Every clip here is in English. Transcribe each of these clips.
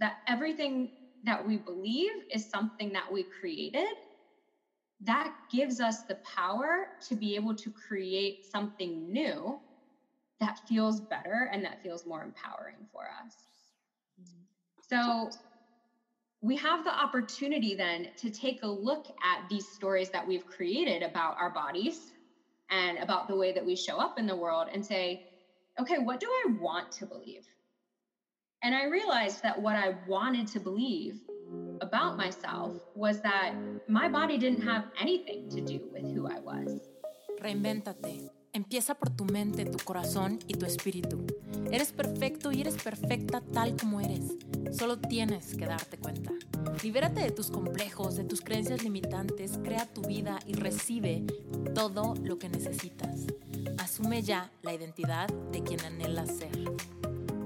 that everything that we believe is something that we created, that gives us the power to be able to create something new that feels better and that feels more empowering for us. So we have the opportunity then to take a look at these stories that we've created about our bodies and about the way that we show up in the world and say, okay, what do I want to believe? And I realized that what I wanted to believe about myself was that my body didn't have anything to do with who I was. Reinvéntate. Empieza por tu mente, tu corazón y tu espíritu. Eres perfecto y eres perfecta tal como eres. Solo tienes que darte cuenta. Libérate de tus complejos, de tus creencias limitantes, crea tu vida y recibe todo lo que necesitas. Asume ya la identidad de quien anhelas ser.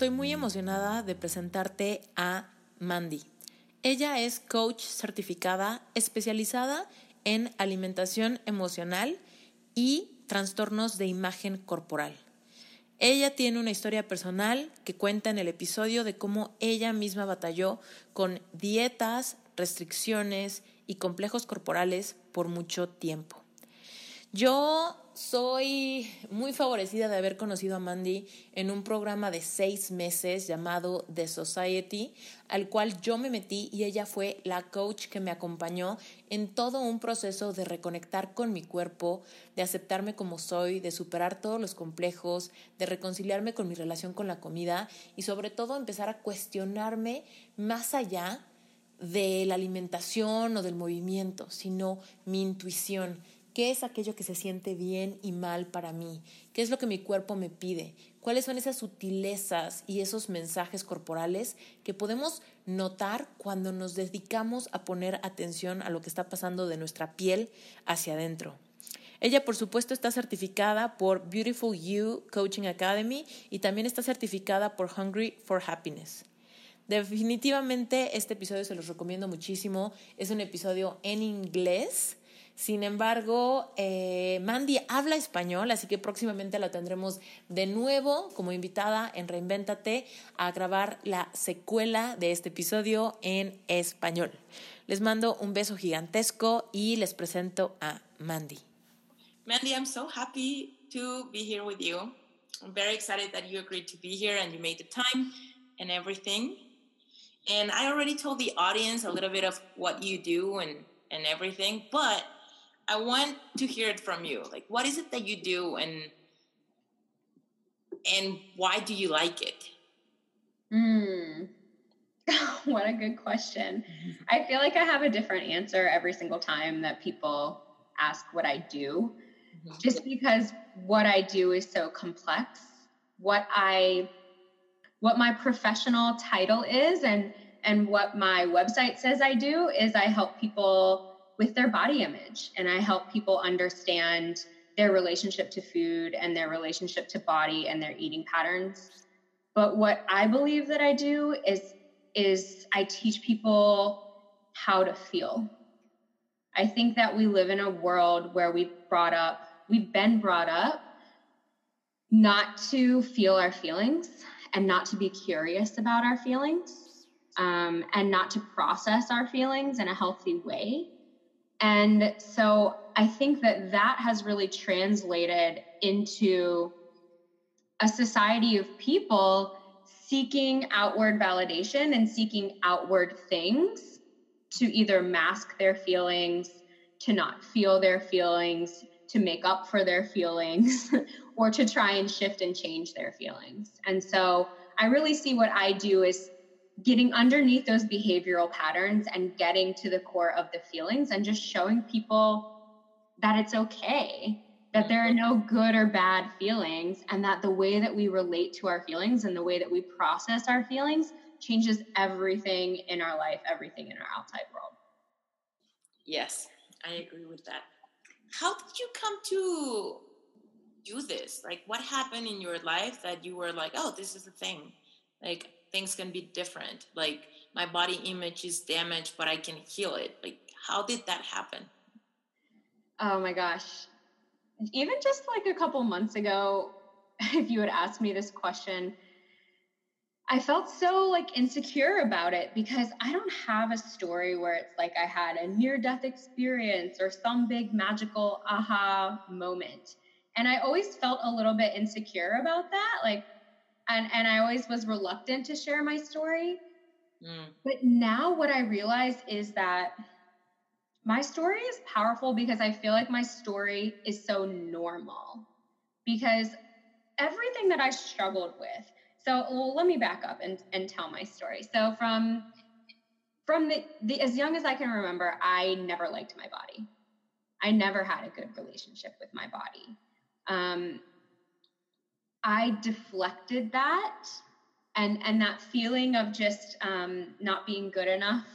Estoy muy emocionada de presentarte a Mandy. Ella es coach certificada especializada en alimentación emocional y trastornos de imagen corporal. Ella tiene una historia personal que cuenta en el episodio de cómo ella misma batalló con dietas, restricciones y complejos corporales por mucho tiempo. Yo soy muy favorecida de haber conocido a Mandy en un programa de seis meses llamado The Society, al cual yo me metí y ella fue la coach que me acompañó en todo un proceso de reconectar con mi cuerpo, de aceptarme como soy, de superar todos los complejos, de reconciliarme con mi relación con la comida y sobre todo empezar a cuestionarme más allá de la alimentación o del movimiento, sino mi intuición ¿Qué es aquello que se siente bien y mal para mí? ¿Qué es lo que mi cuerpo me pide? ¿Cuáles son esas sutilezas y esos mensajes corporales que podemos notar cuando nos dedicamos a poner atención a lo que está pasando de nuestra piel hacia adentro? Ella, por supuesto, está certificada por Beautiful You Coaching Academy y también está certificada por Hungry for Happiness. Definitivamente este episodio se los recomiendo muchísimo. Es un episodio en inglés sin embargo, eh, Mandy habla español, así que próximamente la tendremos de nuevo como invitada en Reinvéntate a grabar la secuela de este episodio en español. Les mando un beso gigantesco y les presento a Mandy. Mandy, I'm so happy to be here with you. I'm very excited that you agreed to be here and you made the time and everything. And I already told the audience a little bit of what you do and, and everything, but I want to hear it from you. Like, what is it that you do, and and why do you like it? Hmm. what a good question. I feel like I have a different answer every single time that people ask what I do, mm-hmm. just because what I do is so complex. What I what my professional title is and and what my website says I do is I help people with their body image. And I help people understand their relationship to food and their relationship to body and their eating patterns. But what I believe that I do is is I teach people how to feel. I think that we live in a world where we've brought up, we've been brought up not to feel our feelings and not to be curious about our feelings um, and not to process our feelings in a healthy way. And so I think that that has really translated into a society of people seeking outward validation and seeking outward things to either mask their feelings, to not feel their feelings, to make up for their feelings, or to try and shift and change their feelings. And so I really see what I do is getting underneath those behavioral patterns and getting to the core of the feelings and just showing people that it's okay that there are mm-hmm. no good or bad feelings, and that the way that we relate to our feelings and the way that we process our feelings changes everything in our life, everything in our outside world. Yes, I agree with that. How did you come to do this? Like, what happened in your life that you were like, oh, this is a thing? Like, things can be different. Like, my body image is damaged, but I can heal it. Like, how did that happen? Oh my gosh. Even just like a couple months ago, if you had asked me this question, I felt so like insecure about it because I don't have a story where it's like I had a near death experience or some big magical aha moment. And I always felt a little bit insecure about that. Like, and, and I always was reluctant to share my story. Mm. But now what I realize is that my story is powerful because I feel like my story is so normal. Because everything that I struggled with, so well, let me back up and, and tell my story. So from from the, the as young as I can remember, I never liked my body. I never had a good relationship with my body. Um, I deflected that and and that feeling of just um, not being good enough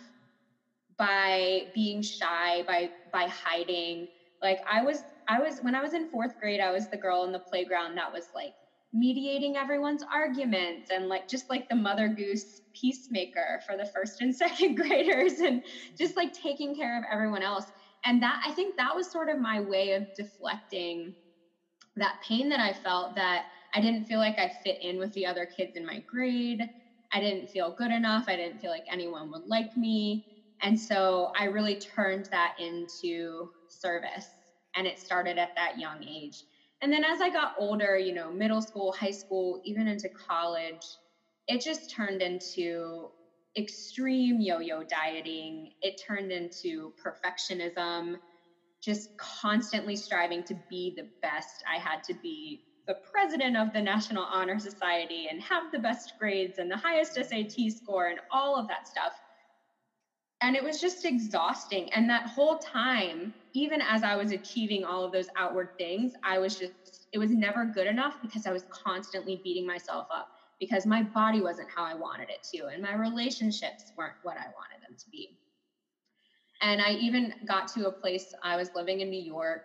by being shy, by by hiding. Like I was I was when I was in fourth grade, I was the girl in the playground that was like mediating everyone's arguments and like just like the mother goose peacemaker for the first and second graders and just like taking care of everyone else and that i think that was sort of my way of deflecting that pain that i felt that i didn't feel like i fit in with the other kids in my grade i didn't feel good enough i didn't feel like anyone would like me and so i really turned that into service and it started at that young age and then as I got older, you know, middle school, high school, even into college, it just turned into extreme yo yo dieting. It turned into perfectionism, just constantly striving to be the best. I had to be the president of the National Honor Society and have the best grades and the highest SAT score and all of that stuff. And it was just exhausting. And that whole time, even as I was achieving all of those outward things, I was just, it was never good enough because I was constantly beating myself up because my body wasn't how I wanted it to, and my relationships weren't what I wanted them to be. And I even got to a place, I was living in New York.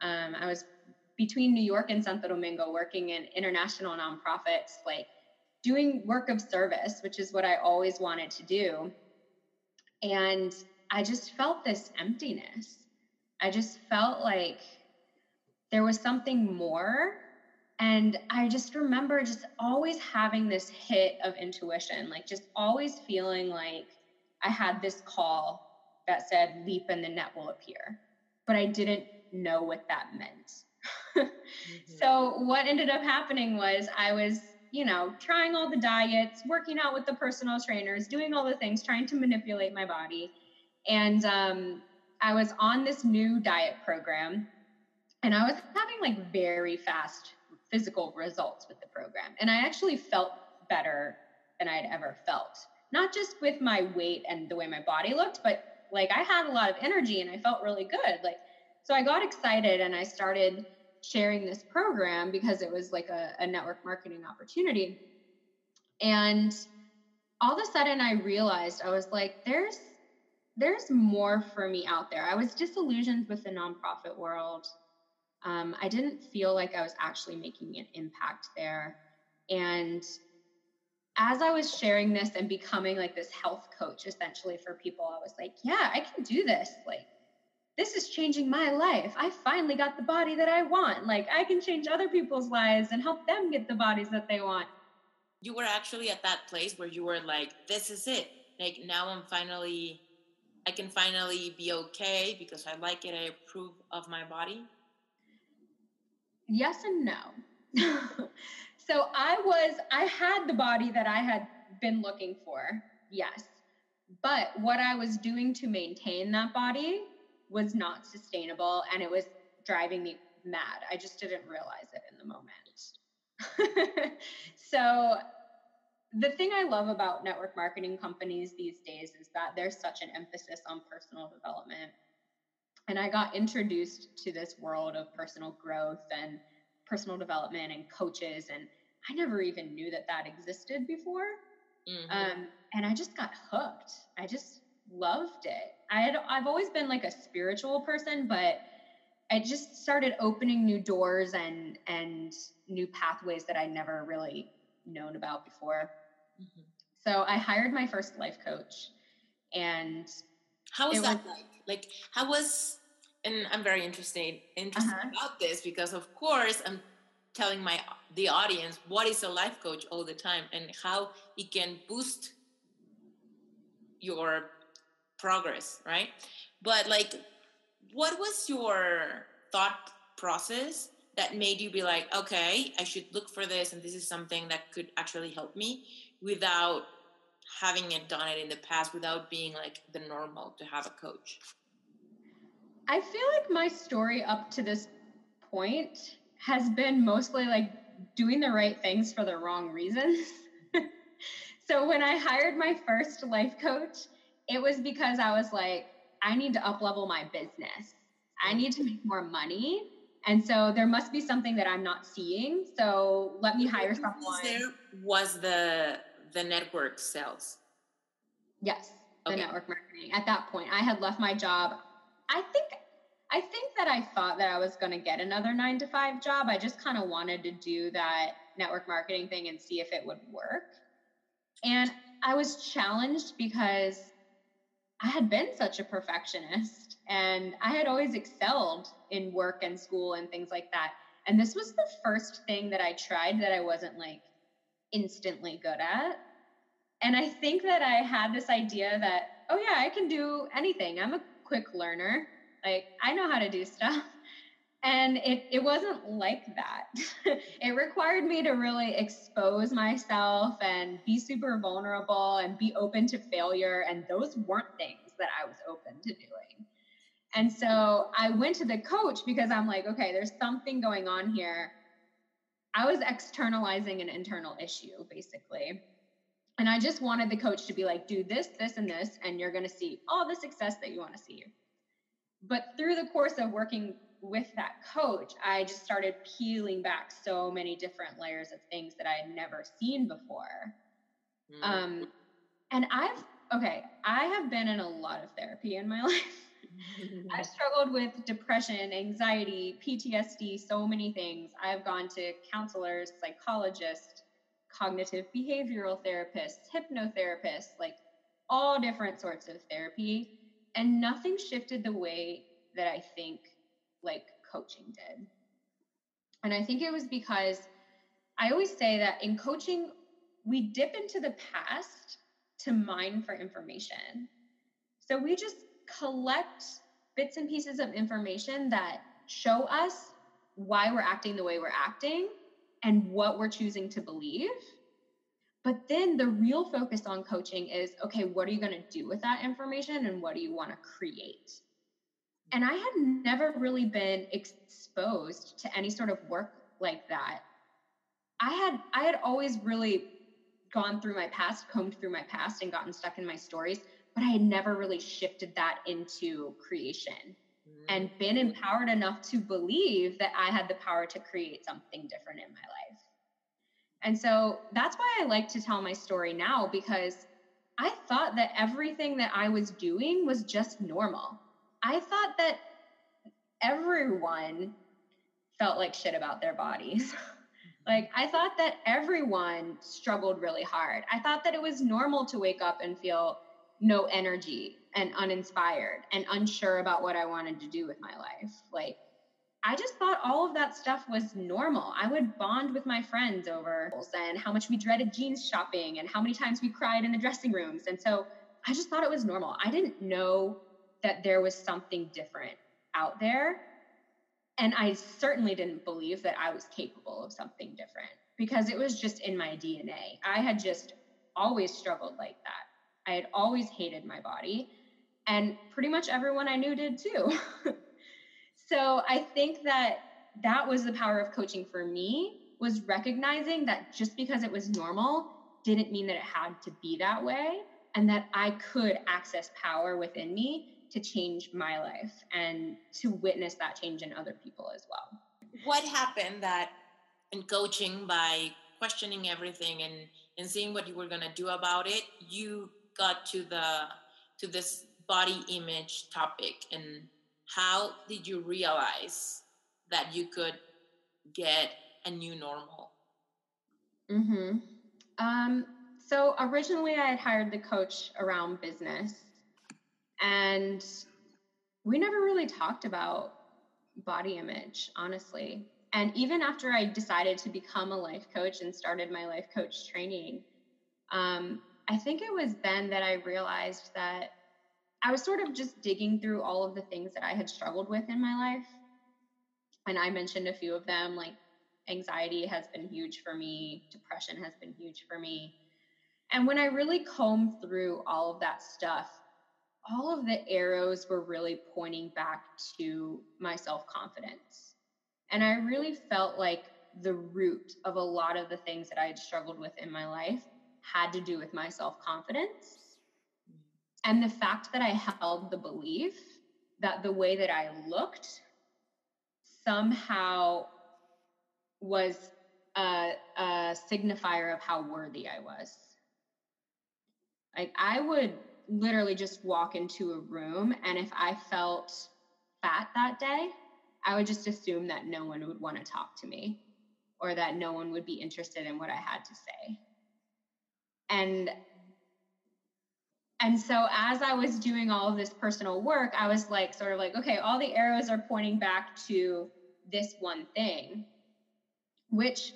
Um, I was between New York and Santo Domingo working in international nonprofits, like doing work of service, which is what I always wanted to do. And I just felt this emptiness. I just felt like there was something more. And I just remember just always having this hit of intuition, like just always feeling like I had this call that said, leap and the net will appear. But I didn't know what that meant. mm-hmm. So, what ended up happening was I was you know, trying all the diets, working out with the personal trainers, doing all the things, trying to manipulate my body. And um, I was on this new diet program and I was having like very fast physical results with the program. And I actually felt better than I'd ever felt, not just with my weight and the way my body looked, but like I had a lot of energy and I felt really good. Like, so I got excited and I started sharing this program because it was like a, a network marketing opportunity. And all of a sudden I realized I was like, there's there's more for me out there. I was disillusioned with the nonprofit world. Um, I didn't feel like I was actually making an impact there. And as I was sharing this and becoming like this health coach essentially for people, I was like, yeah, I can do this. Like, this is changing my life. I finally got the body that I want. Like I can change other people's lives and help them get the bodies that they want. You were actually at that place where you were like, this is it. Like now I'm finally, I can finally be okay because I like it. I approve of my body. Yes and no. so I was, I had the body that I had been looking for. Yes. But what I was doing to maintain that body was not sustainable and it was driving me mad. I just didn't realize it in the moment. so, the thing I love about network marketing companies these days is that there's such an emphasis on personal development. and I got introduced to this world of personal growth and personal development and coaches. And I never even knew that that existed before. Mm-hmm. Um, and I just got hooked. I just loved it. I had I've always been like a spiritual person, but I just started opening new doors and and new pathways that I never really known about before. Mm-hmm. So I hired my first life coach, and how was that was, like? Like how was? And I'm very interested interested uh-huh. about this because, of course, I'm telling my the audience what is a life coach all the time and how it can boost your progress, right? But like, what was your thought process that made you be like, okay, I should look for this, and this is something that could actually help me without having it done it in the past, without being like the normal to have a coach? I feel like my story up to this point has been mostly like doing the right things for the wrong reasons. so when I hired my first life coach, it was because I was like, I need to up level my business. I need to make more money. And so there must be something that I'm not seeing. So let me hire someone. There was the the network sales. Yes, the okay. network marketing. At that point, I had left my job. I think I think that I thought that I was going to get another 9 to 5 job. I just kind of wanted to do that network marketing thing and see if it would work. And I was challenged because I had been such a perfectionist and I had always excelled in work and school and things like that. And this was the first thing that I tried that I wasn't like instantly good at. And I think that I had this idea that, oh, yeah, I can do anything. I'm a quick learner. Like, I know how to do stuff. And it, it wasn't like that. it required me to really expose myself and be super vulnerable and be open to failure. And those weren't things that I was open to doing. And so I went to the coach because I'm like, okay, there's something going on here. I was externalizing an internal issue, basically. And I just wanted the coach to be like, do this, this, and this, and you're going to see all the success that you want to see. But through the course of working with that coach, I just started peeling back so many different layers of things that I had never seen before. Mm. Um, and I've, okay, I have been in a lot of therapy in my life. I've struggled with depression, anxiety, PTSD, so many things. I've gone to counselors, psychologists, cognitive behavioral therapists, hypnotherapists, like all different sorts of therapy. And nothing shifted the way that I think like coaching did. And I think it was because I always say that in coaching, we dip into the past to mine for information. So we just collect bits and pieces of information that show us why we're acting the way we're acting and what we're choosing to believe. But then the real focus on coaching is okay, what are you going to do with that information and what do you want to create? And I had never really been exposed to any sort of work like that. I had I had always really gone through my past, combed through my past and gotten stuck in my stories but I had never really shifted that into creation mm-hmm. and been empowered enough to believe that I had the power to create something different in my life. And so that's why I like to tell my story now because I thought that everything that I was doing was just normal. I thought that everyone felt like shit about their bodies. like, I thought that everyone struggled really hard. I thought that it was normal to wake up and feel no energy and uninspired and unsure about what I wanted to do with my life. Like, I just thought all of that stuff was normal. I would bond with my friends over and how much we dreaded jeans shopping and how many times we cried in the dressing rooms. And so I just thought it was normal. I didn't know that there was something different out there. And I certainly didn't believe that I was capable of something different because it was just in my DNA. I had just always struggled like that. I had always hated my body, and pretty much everyone I knew did too. so I think that that was the power of coaching for me was recognizing that just because it was normal didn't mean that it had to be that way and that I could access power within me to change my life and to witness that change in other people as well. What happened that in coaching by questioning everything and and seeing what you were going to do about it, you got to the to this body image topic and how did you realize that you could get a new normal? Mm-hmm. Um, so originally, I had hired the coach around business, and we never really talked about body image, honestly. And even after I decided to become a life coach and started my life coach training, um, I think it was then that I realized that I was sort of just digging through all of the things that I had struggled with in my life. And I mentioned a few of them, like anxiety has been huge for me, depression has been huge for me. And when I really combed through all of that stuff, all of the arrows were really pointing back to my self confidence. And I really felt like the root of a lot of the things that I had struggled with in my life had to do with my self confidence. And the fact that I held the belief that the way that I looked somehow was a, a signifier of how worthy I was. Like I would literally just walk into a room and if I felt fat that day, I would just assume that no one would want to talk to me or that no one would be interested in what I had to say. And and so as I was doing all of this personal work, I was like sort of like, okay, all the arrows are pointing back to this one thing, which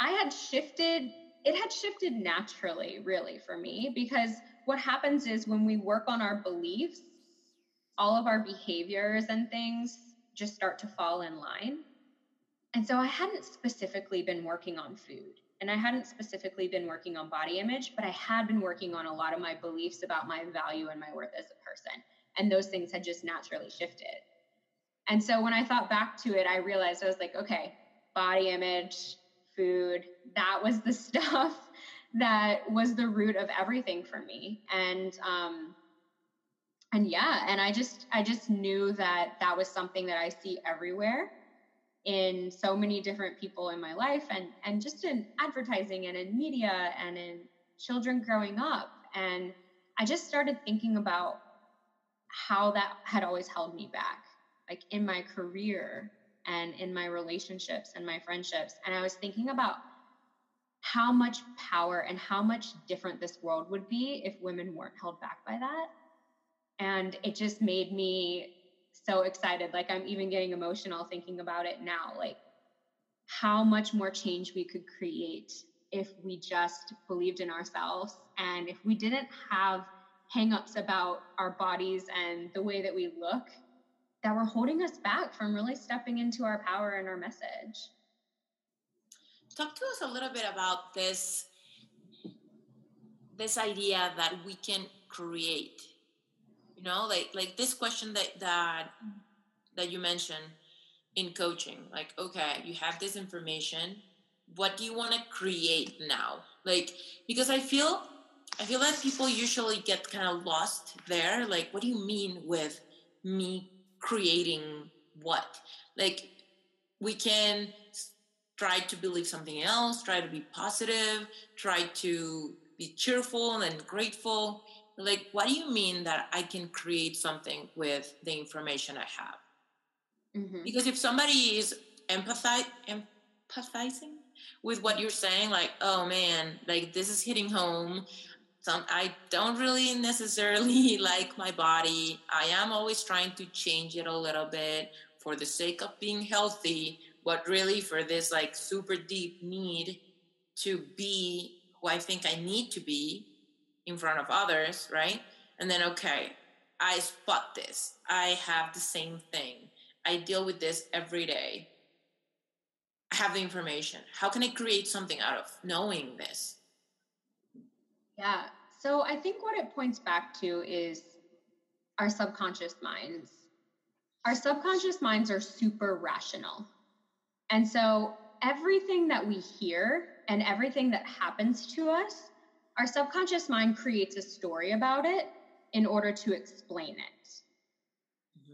I had shifted it had shifted naturally, really, for me, because what happens is when we work on our beliefs, all of our behaviors and things just start to fall in line. And so I hadn't specifically been working on food and I hadn't specifically been working on body image, but I had been working on a lot of my beliefs about my value and my worth as a person. And those things had just naturally shifted. And so when I thought back to it, I realized I was like, okay, body image, food. That was the stuff that was the root of everything for me. And um and yeah, and I just I just knew that that was something that I see everywhere in so many different people in my life and and just in advertising and in media and in children growing up and I just started thinking about how that had always held me back like in my career and in my relationships and my friendships. And I was thinking about how much power and how much different this world would be if women weren't held back by that. And it just made me so excited. Like I'm even getting emotional thinking about it now. Like how much more change we could create if we just believed in ourselves and if we didn't have hangups about our bodies and the way that we look that were holding us back from really stepping into our power and our message. Talk to us a little bit about this this idea that we can create. You know, like like this question that that that you mentioned in coaching. Like, okay, you have this information. What do you want to create now? Like, because I feel I feel that people usually get kind of lost there. Like, what do you mean with me creating what like we can try to believe something else try to be positive try to be cheerful and grateful like what do you mean that i can create something with the information i have mm-hmm. because if somebody is empathize, empathizing with what you're saying like oh man like this is hitting home some I don't really necessarily like my body. I am always trying to change it a little bit for the sake of being healthy, but really for this like super deep need to be who I think I need to be in front of others, right? And then okay, I spot this. I have the same thing. I deal with this every day. I have the information. How can I create something out of knowing this? Yeah. So I think what it points back to is our subconscious minds. Our subconscious minds are super rational. And so everything that we hear and everything that happens to us, our subconscious mind creates a story about it in order to explain it.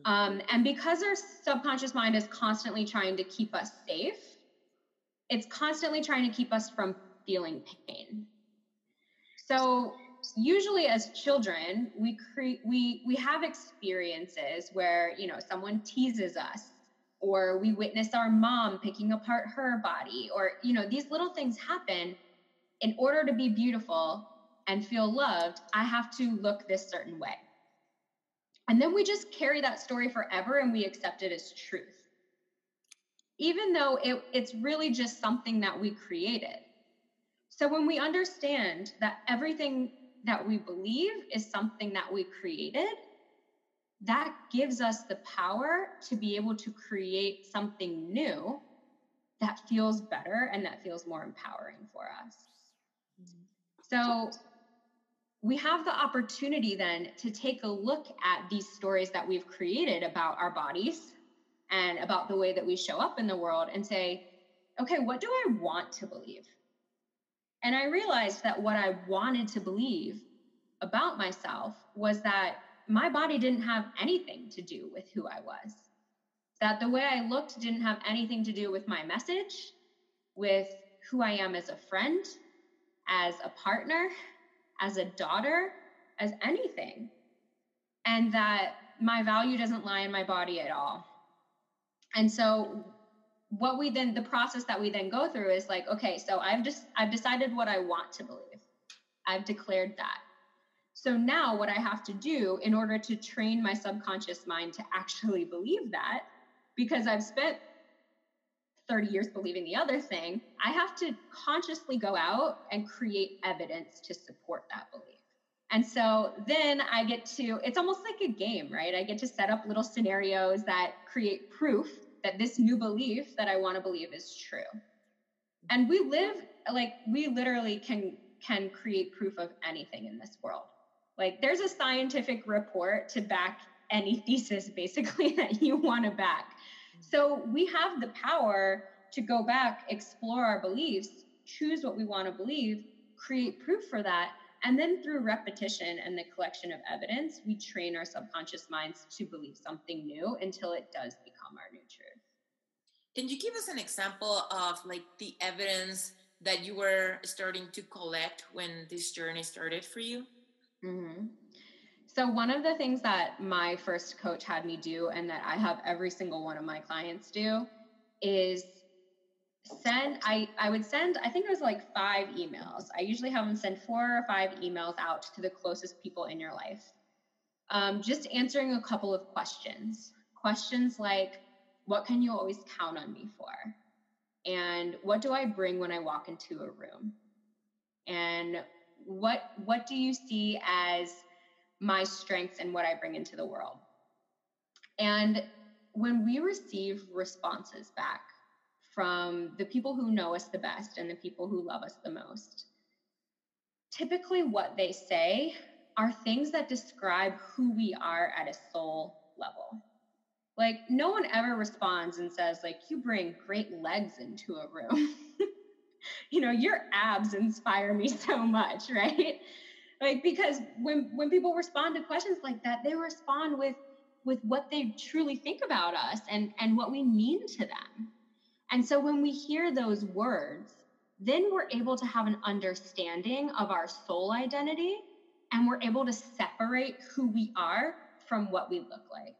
Um, and because our subconscious mind is constantly trying to keep us safe, it's constantly trying to keep us from feeling pain. So usually as children, we create we we have experiences where, you know, someone teases us or we witness our mom picking apart her body or you know, these little things happen in order to be beautiful and feel loved, I have to look this certain way. And then we just carry that story forever and we accept it as truth. Even though it, it's really just something that we created. So when we understand that everything that we believe is something that we created, that gives us the power to be able to create something new that feels better and that feels more empowering for us. So we have the opportunity then to take a look at these stories that we've created about our bodies and about the way that we show up in the world and say, okay, what do I want to believe? And I realized that what I wanted to believe about myself was that my body didn't have anything to do with who I was. That the way I looked didn't have anything to do with my message, with who I am as a friend, as a partner, as a daughter, as anything. And that my value doesn't lie in my body at all. And so what we then the process that we then go through is like okay so i've just i've decided what i want to believe i've declared that so now what i have to do in order to train my subconscious mind to actually believe that because i've spent 30 years believing the other thing, I have to consciously go out and create evidence to support that belief. And so then I get to, it's almost like a game, right? I get to set up little scenarios that create proof that this new belief that I want to believe is true. And we live like we literally can can create proof of anything in this world. Like there's a scientific report to back any thesis basically that you want to back. So we have the power to go back, explore our beliefs, choose what we want to believe, create proof for that. And then through repetition and the collection of evidence, we train our subconscious minds to believe something new until it does become our new truth. Can you give us an example of like the evidence that you were starting to collect when this journey started for you? Mm-hmm. So, one of the things that my first coach had me do, and that I have every single one of my clients do, is send I, I would send i think it was like five emails. I usually have them send four or five emails out to the closest people in your life um, just answering a couple of questions. Questions like what can you always count on me for? and what do i bring when i walk into a room? and what what do you see as my strengths and what I bring into the world. And when we receive responses back from the people who know us the best and the people who love us the most, typically what they say are things that describe who we are at a soul level. Like, no one ever responds and says, like, you bring great legs into a room. you know, your abs inspire me so much, right? like because when when people respond to questions like that they respond with with what they truly think about us and and what we mean to them and so when we hear those words then we're able to have an understanding of our soul identity and we're able to separate who we are from what we look like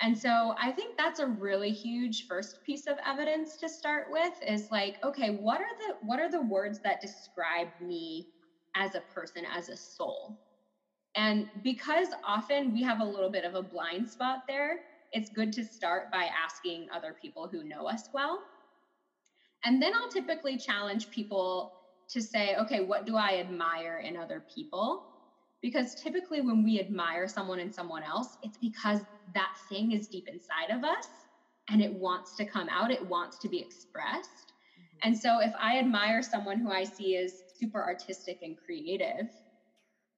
and so I think that's a really huge first piece of evidence to start with is like okay what are the what are the words that describe me as a person, as a soul. And because often we have a little bit of a blind spot there, it's good to start by asking other people who know us well. And then I'll typically challenge people to say, okay, what do I admire in other people? Because typically when we admire someone in someone else, it's because that thing is deep inside of us and it wants to come out, it wants to be expressed. Mm-hmm. And so if I admire someone who I see is super artistic and creative,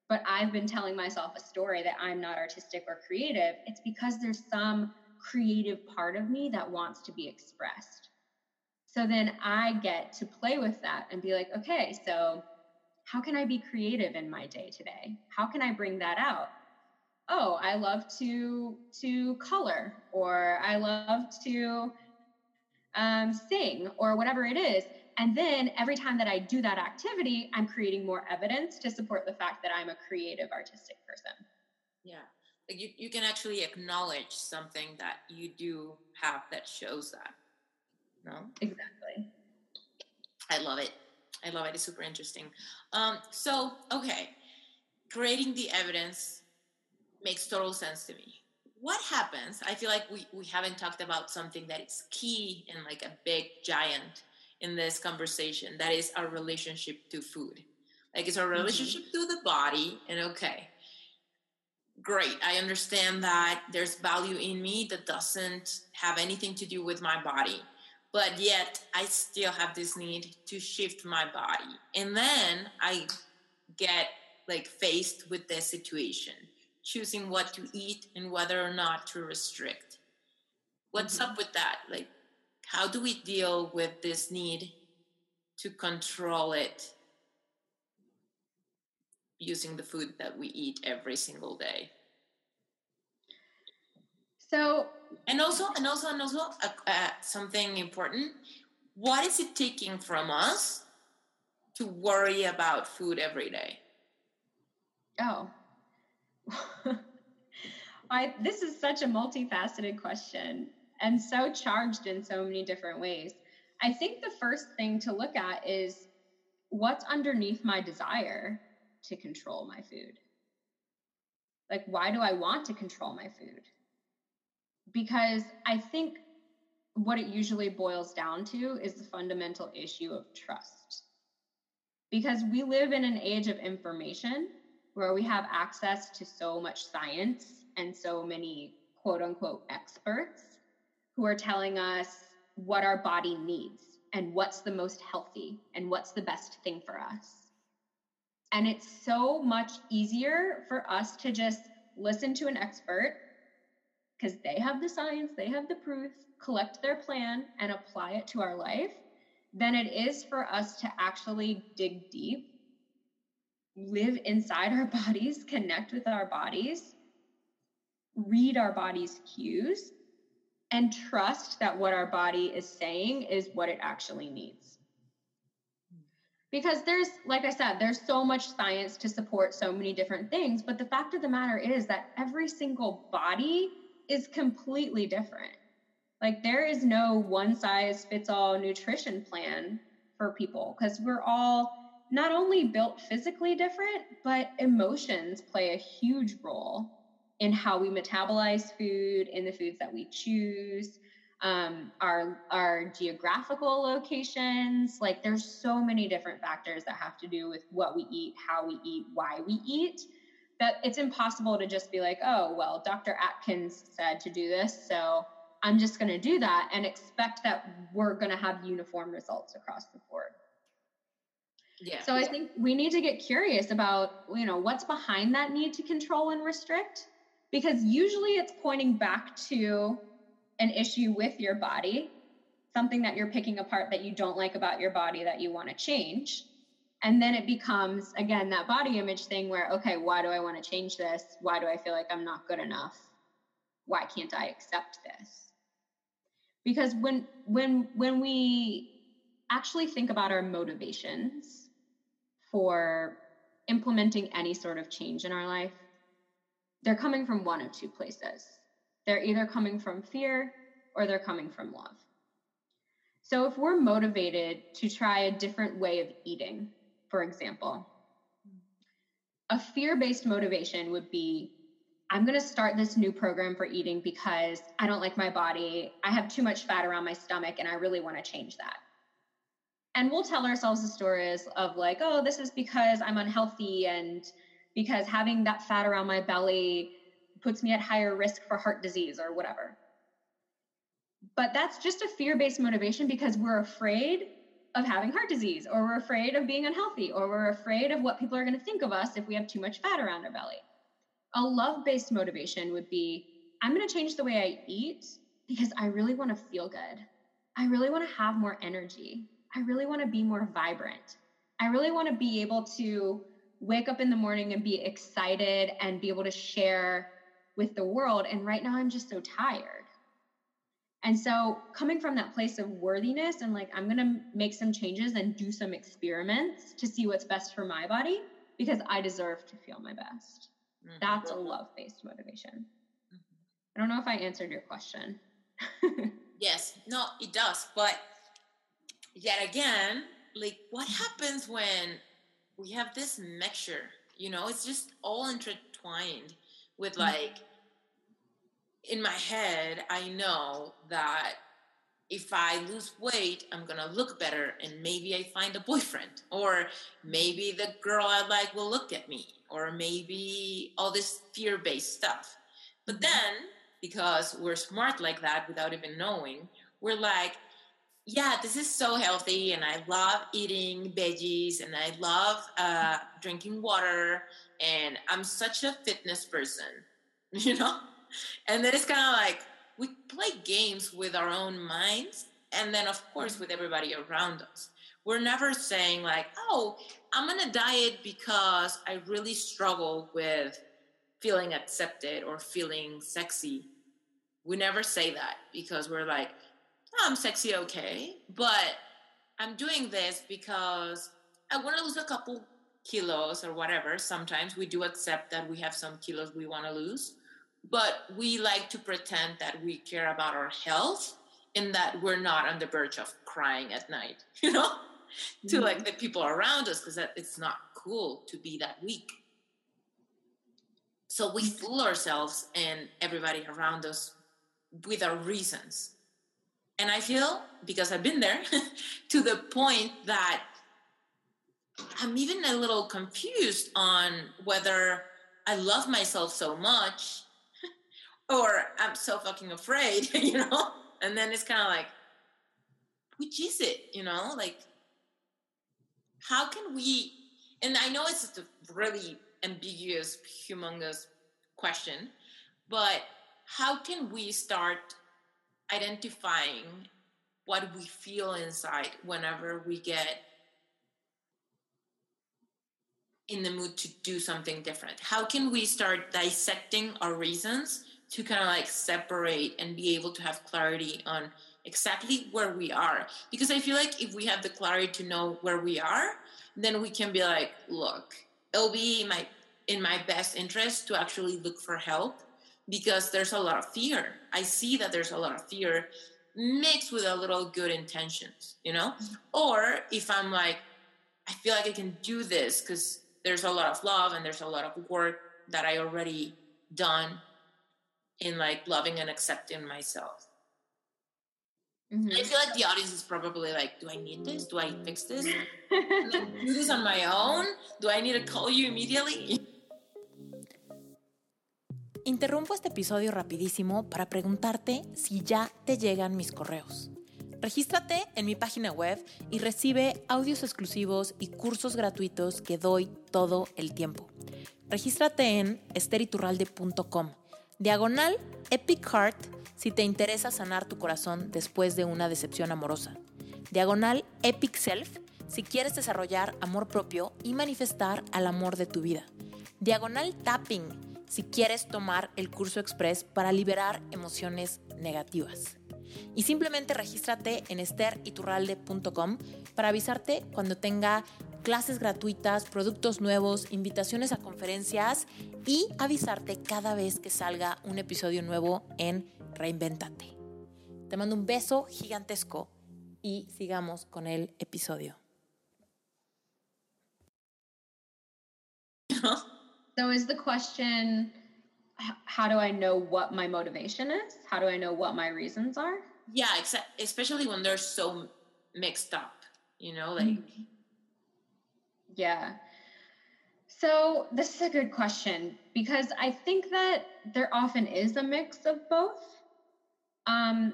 but I've been telling myself a story that I'm not artistic or creative, it's because there's some creative part of me that wants to be expressed. So then I get to play with that and be like, okay, so how can I be creative in my day today? How can I bring that out? oh, I love to to color or I love to um, sing or whatever it is. And then every time that I do that activity, I'm creating more evidence to support the fact that I'm a creative, artistic person. Yeah. Like you, you can actually acknowledge something that you do have that shows that. No? Exactly. I love it. I love it. It's super interesting. Um, so, okay, creating the evidence makes total sense to me. What happens? I feel like we, we haven't talked about something that is key and like a big giant in this conversation that is our relationship to food. Like it's our mm-hmm. relationship mm-hmm. to the body, and okay, great. I understand that there's value in me that doesn't have anything to do with my body but yet I still have this need to shift my body. And then I get like faced with this situation, choosing what to eat and whether or not to restrict. What's mm-hmm. up with that? Like, how do we deal with this need to control it using the food that we eat every single day? So and also and also and also uh, uh, something important. What is it taking from us to worry about food every day? Oh. I, this is such a multifaceted question and so charged in so many different ways. I think the first thing to look at is what's underneath my desire to control my food. Like why do i want to control my food because I think what it usually boils down to is the fundamental issue of trust. Because we live in an age of information where we have access to so much science and so many quote unquote experts who are telling us what our body needs and what's the most healthy and what's the best thing for us. And it's so much easier for us to just listen to an expert because they have the science, they have the proof, collect their plan and apply it to our life, than it is for us to actually dig deep, live inside our bodies, connect with our bodies, read our body's cues, and trust that what our body is saying is what it actually needs. Because there's, like I said, there's so much science to support so many different things. But the fact of the matter is that every single body is completely different. Like there is no one size fits all nutrition plan for people because we're all not only built physically different, but emotions play a huge role in how we metabolize food, in the foods that we choose, um, our our geographical locations. Like there's so many different factors that have to do with what we eat, how we eat, why we eat that it's impossible to just be like, oh, well, Dr. Atkins said to do this, so I'm just going to do that and expect that we're going to have uniform results across the board. Yeah. So I think we need to get curious about, you know, what's behind that need to control and restrict because usually it's pointing back to an issue with your body, something that you're picking apart that you don't like about your body that you want to change. And then it becomes, again, that body image thing where, okay, why do I want to change this? Why do I feel like I'm not good enough? Why can't I accept this? Because when when when we actually think about our motivations for implementing any sort of change in our life, they're coming from one of two places. They're either coming from fear or they're coming from love. So if we're motivated to try a different way of eating, for example. A fear based motivation would be I'm going to start this new program for eating because I don't like my body. I have too much fat around my stomach and I really want to change that. And we'll tell ourselves the stories of like, oh, this is because I'm unhealthy and because having that fat around my belly puts me at higher risk for heart disease or whatever. But that's just a fear based motivation because we're afraid of having heart disease, or we're afraid of being unhealthy, or we're afraid of what people are going to think of us if we have too much fat around our belly. A love based motivation would be I'm going to change the way I eat because I really want to feel good. I really want to have more energy. I really want to be more vibrant. I really want to be able to wake up in the morning and be excited and be able to share with the world. And right now I'm just so tired. And so, coming from that place of worthiness and like, I'm going to make some changes and do some experiments to see what's best for my body because I deserve to feel my best. Mm-hmm. That's a love based motivation. Mm-hmm. I don't know if I answered your question. yes, no, it does. But yet again, like, what happens when we have this mixture? You know, it's just all intertwined with mm-hmm. In my head, I know that if I lose weight, I'm gonna look better and maybe I find a boyfriend, or maybe the girl I like will look at me, or maybe all this fear based stuff. But mm-hmm. then, because we're smart like that without even knowing, we're like, yeah, this is so healthy, and I love eating veggies, and I love uh, drinking water, and I'm such a fitness person, you know? And then it's kind of like we play games with our own minds and then of course with everybody around us. We're never saying like oh i'm on a diet because i really struggle with feeling accepted or feeling sexy. We never say that because we're like oh, i'm sexy okay but i'm doing this because i want to lose a couple kilos or whatever sometimes. We do accept that we have some kilos we want to lose but we like to pretend that we care about our health and that we're not on the verge of crying at night, you know, mm-hmm. to like the people around us because it's not cool to be that weak. So we mm-hmm. fool ourselves and everybody around us with our reasons. And I feel, because I've been there, to the point that I'm even a little confused on whether I love myself so much or I'm so fucking afraid, you know? And then it's kind of like, which is it, you know? Like, how can we, and I know it's a really ambiguous, humongous question, but how can we start identifying what we feel inside whenever we get in the mood to do something different? How can we start dissecting our reasons to kind of like separate and be able to have clarity on exactly where we are. Because i feel like if we have the clarity to know where we are then we can be like look it'll be in my in my best interest to actually look for help because there's a lot of fear. I see that there's a lot of fear mixed with a little good intentions you know? Mm-hmm. or if i'm like i feel like i can do this because there's a lot of love and there's a lot of work that i already done in like loving and accepting myself. Mm-hmm. I feel like the audience is probably like, do I need this? Do I fix this? do this on my own? Do I need to call you immediately? Interrumpo este episodio rapidísimo para preguntarte si ya te llegan mis correos. Regístrate en mi página web y recibe audios exclusivos y cursos gratuitos que doy todo el tiempo. Regístrate en esteriturralde.com Diagonal Epic Heart si te interesa sanar tu corazón después de una decepción amorosa. Diagonal Epic Self si quieres desarrollar amor propio y manifestar al amor de tu vida. Diagonal Tapping si quieres tomar el curso express para liberar emociones negativas. Y simplemente regístrate en esteriturralde.com para avisarte cuando tenga clases gratuitas, productos nuevos, invitaciones a conferencias y avisarte cada vez que salga un episodio nuevo en Reinventate. Te mando un beso gigantesco y sigamos con el episodio. So is the question how do I know what my motivation is? How do I know what my reasons are? Yeah, especially when they're so mixed up, you know, like mm-hmm. Yeah. So, this is a good question because I think that there often is a mix of both. Um,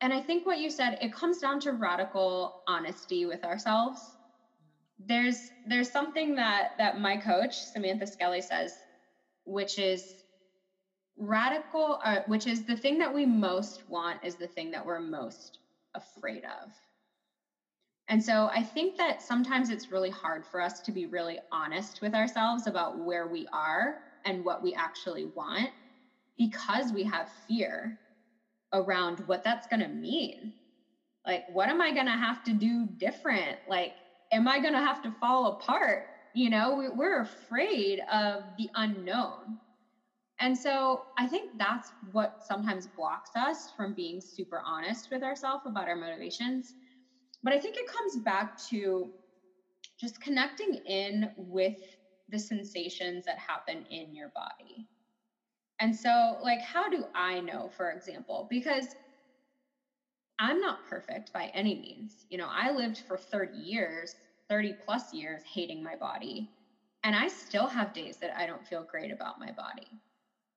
and I think what you said, it comes down to radical honesty with ourselves. There's there's something that that my coach Samantha Skelly says, which is radical, uh, which is the thing that we most want is the thing that we're most afraid of. And so I think that sometimes it's really hard for us to be really honest with ourselves about where we are and what we actually want because we have fear around what that's going to mean. Like, what am I going to have to do different? Like, am I going to have to fall apart? You know, we're afraid of the unknown. And so I think that's what sometimes blocks us from being super honest with ourselves about our motivations. But I think it comes back to just connecting in with the sensations that happen in your body. And so, like, how do I know, for example? Because I'm not perfect by any means. You know, I lived for 30 years, 30 plus years hating my body, and I still have days that I don't feel great about my body.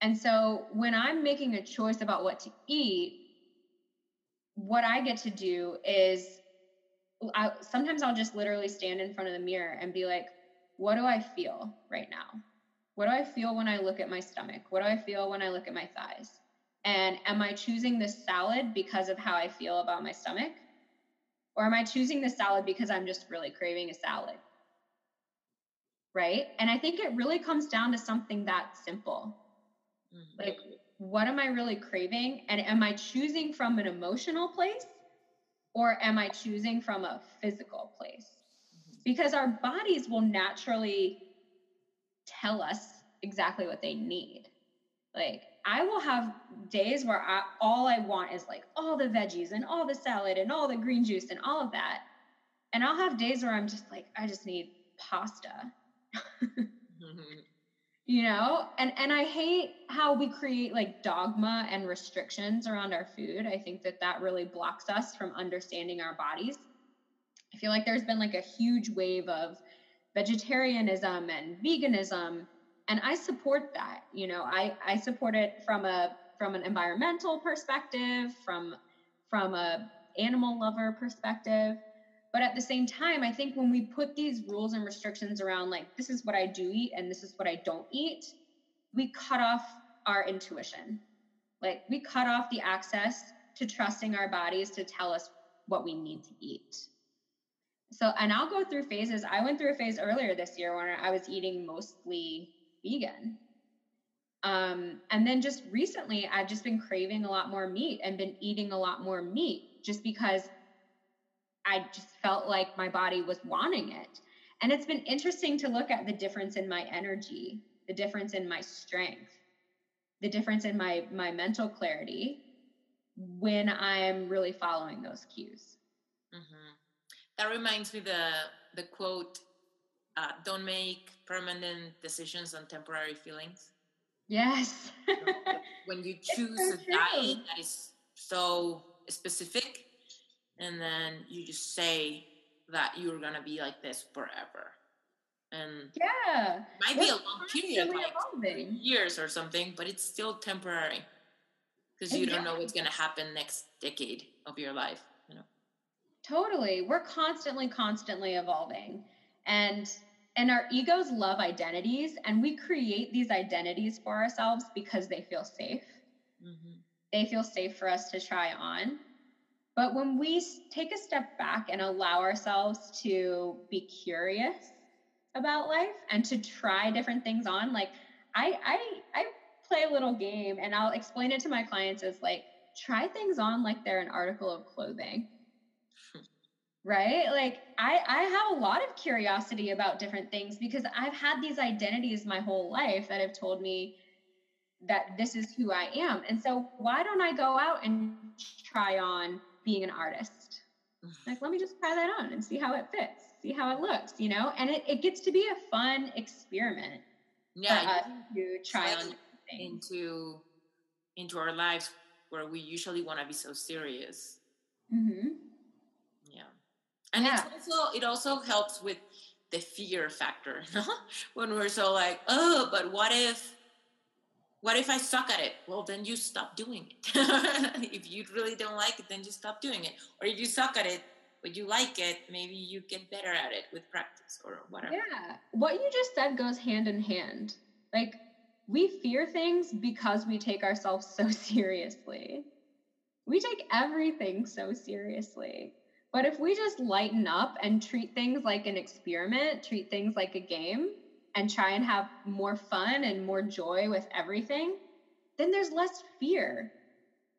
And so, when I'm making a choice about what to eat, what I get to do is I, sometimes I'll just literally stand in front of the mirror and be like, what do I feel right now? What do I feel when I look at my stomach? What do I feel when I look at my thighs? And am I choosing this salad because of how I feel about my stomach? Or am I choosing the salad because I'm just really craving a salad? Right? And I think it really comes down to something that simple. Mm-hmm. Like, what am I really craving? And am I choosing from an emotional place or am I choosing from a physical place? Mm-hmm. because our bodies will naturally tell us exactly what they need. Like I will have days where I, all I want is like all the veggies and all the salad and all the green juice and all of that. And I'll have days where I'm just like, I just need pasta. Mm-hmm. You know, and and I hate how we create like dogma and restrictions around our food. I think that that really blocks us from understanding our bodies I feel like there's been like a huge wave of vegetarianism and veganism and I support that. You know, I I support it from a from an environmental perspective, from from a animal lover perspective. But at the same time, I think when we put these rules and restrictions around like this is what I do eat and this is what I don't eat, we cut off our intuition. Like we cut off the access to trusting our bodies to tell us what we need to eat. So and i'll go through phases. I went through a phase earlier this year when i was eating mostly vegan. Um, and then just recently i've just been craving a lot more meat and been eating a lot more meat just because i just felt like my body was wanting it. And it's been interesting to look at the difference in my energy the difference in my strength the difference in my my mental clarity when i'm really following those cues. Mm-hmm. That reminds me the the quote uh, don't make permanent decisions on temporary feelings. Yes. When you choose so a diet that is so specific and then you just say that you're gonna be like this forever and yeah might be a long period like years or something but it's still temporary because you don't know what's gonna happen next decade of your life You know, Totally. We're constantly, constantly evolving. And and our egos love identities and we create these identities for ourselves because they feel safe. Mm-hmm. They feel safe for us to try on. But when we take a step back and allow ourselves to be curious about life and to try different things on, like I I I play a little game and I'll explain it to my clients as like try things on like they're an article of clothing. Hmm. Right? Like i i have a lot of curiosity about different things because i've had these identities my whole life that have told me that this is who i am. And so why don't i go out and try on being an artist. Like let me just try that on and see how it fits see how it looks you know? And it, it gets to be a fun experiment yeah to try on into into our lives where we usually want to be so serious. Mm-hmm. Yeah, and yeah. it's also it also helps with the fear factor when we're so like oh but what if what if i suck at it? Well then you stop doing it. If you really don't like it then you stop doing it. Or if you suck at it but you like it maybe you get better at it with practice or whatever. Yeah. What you just said goes hand in hand. Like we fear things because we take ourselves so seriously. We take everything so seriously. But if we just lighten up and treat things like an experiment, treat things like a game, and try and have more fun and more joy with everything, then there's less fear.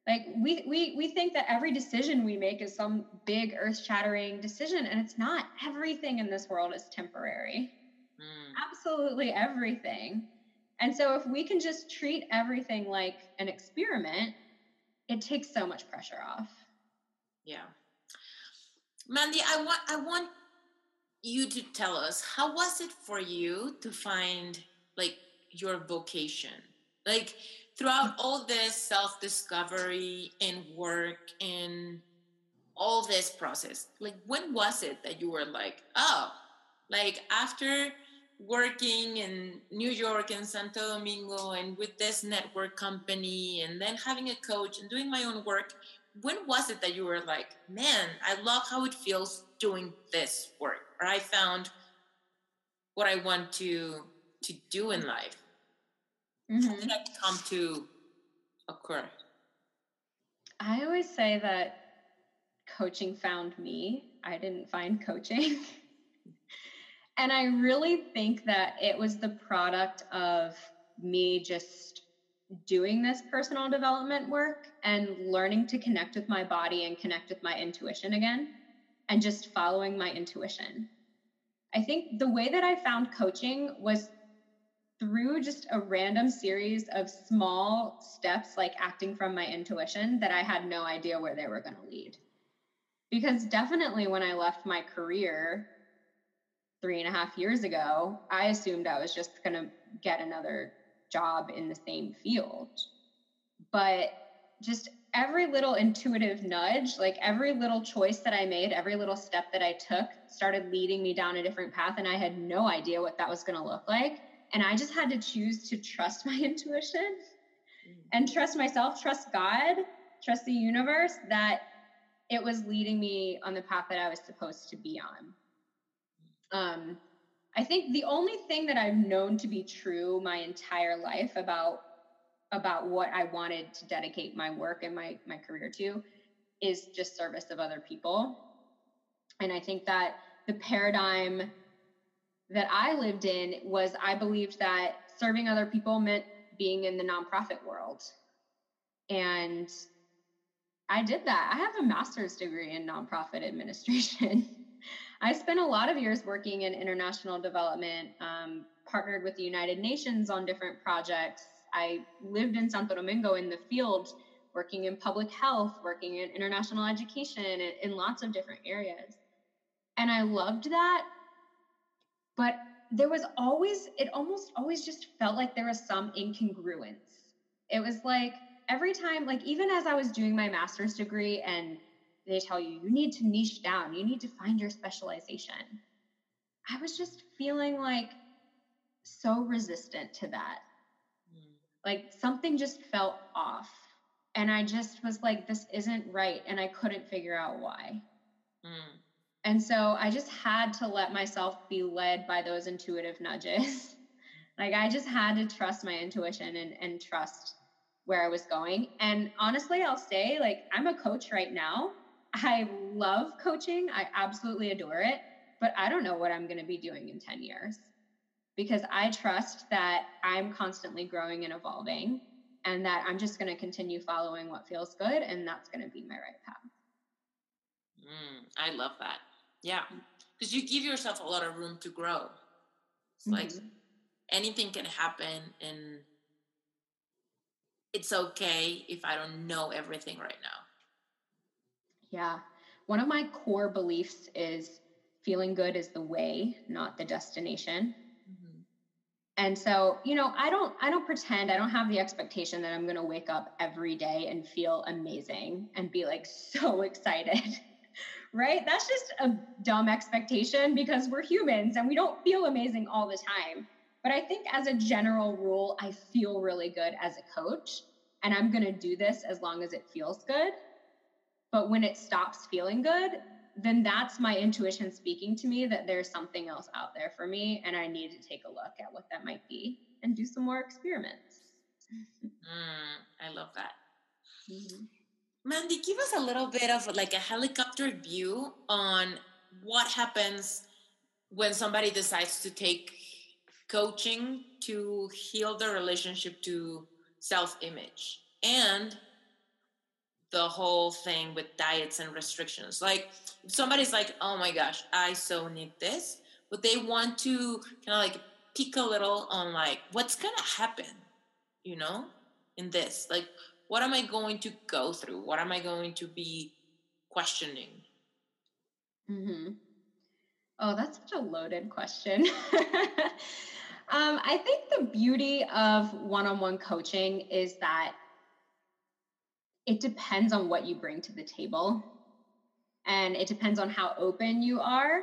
Like we we we think that every decision we make is some big earth-shattering decision and it's not. Everything in this world is temporary. Mm. Absolutely everything. And so if we can just treat everything like an experiment, it takes so much pressure off. Yeah. Mandy, I want I want you to tell us how was it for you to find like your vocation? Like throughout mm. all this self-discovery and work and all this process, like when was it that you were like, oh, like after working in New York and Santo Domingo and with this network company and then having a coach and doing my own work, when was it that you were like, man, I love how it feels doing this work, or I found what I want to to do in life? Mm-hmm. How did that come to occur? I always say that coaching found me. I didn't find coaching. and I really think that it was the product of me just doing this personal development work and learning to connect with my body and connect with my intuition again and just following my intuition. I think the way that I found coaching was through just a random series of small steps, like acting from my intuition, that I had no idea where they were going to lead. Because definitely when I left my career three and a half years ago, I assumed I was just going to get another job in the same field. But just every little intuitive nudge, like every little choice that I made, every little step that I took started leading me down a different path. And I had no idea what that was going to look like. And I just had to choose to trust my intuition mm. and trust myself, trust God, trust the universe that it was leading me on the path that I was supposed to be on. Um, I think the only thing that I've known to be true my entire life about about what I wanted to dedicate my work and my my career to is just service of other people. And I think that the paradigm that I lived in was I believed that serving other people meant being in the nonprofit world. And I did that. I have a master's degree in nonprofit administration. I spent a lot of years working in international development, um, partnered with the United Nations on different projects. I lived in Santo Domingo in the field, working in public health, working in international education, in, lots of different areas. And I loved that. But there was always, it almost always just felt like there was some incongruence. It was like every time, like even as I was doing my master's degree and they tell you you need to niche down, you need to find your specialization. I was just feeling like so resistant to that. Like something just felt off. And I just was like, this isn't right. And I couldn't figure out why. Mm. And so I just had to let myself be led by those intuitive nudges. like I just had to trust my intuition and, and trust where I was going. And honestly, I'll say, like, I'm a coach right now. I love coaching. I absolutely adore it, but I don't know what I'm going to be doing in 10 years because I trust that I'm constantly growing and evolving and that I'm just going to continue following what feels good and that's going to be my right path. Mm, I love that. Yeah. Because you give yourself a lot of room to grow. It's mm-hmm. like anything can happen and it's okay if I don't know everything right now. Yeah. One of my core beliefs is feeling good is the way, not the destination. And so, you know, I don't I don't pretend, I don't have the expectation that I'm going to wake up every day and feel amazing and be like so excited. right? That's just a dumb expectation because we're humans and we don't feel amazing all the time. But I think as a general rule, I feel really good as a coach and I'm going to do this as long as it feels good. But when it stops feeling good, then that's my intuition speaking to me that there's something else out there for me and I need to take a look at what that might be and do some more experiments. Mm, I love that. Mm-hmm. Mandy, give us a little bit of like a helicopter view on what happens when somebody decides to take coaching to heal their relationship to self image and the whole thing with diets and restrictions. Like, if somebody's like, oh my gosh, I so need this, but they want to kind of like peek a little on like what's gonna happen, you know, in this. Like, what am I going to go through? What am I going to be questioning? Mm-hmm. Oh, that's such a loaded question. um, I think the beauty of one on one coaching is that it depends on what you bring to the table and it depends on how open you are.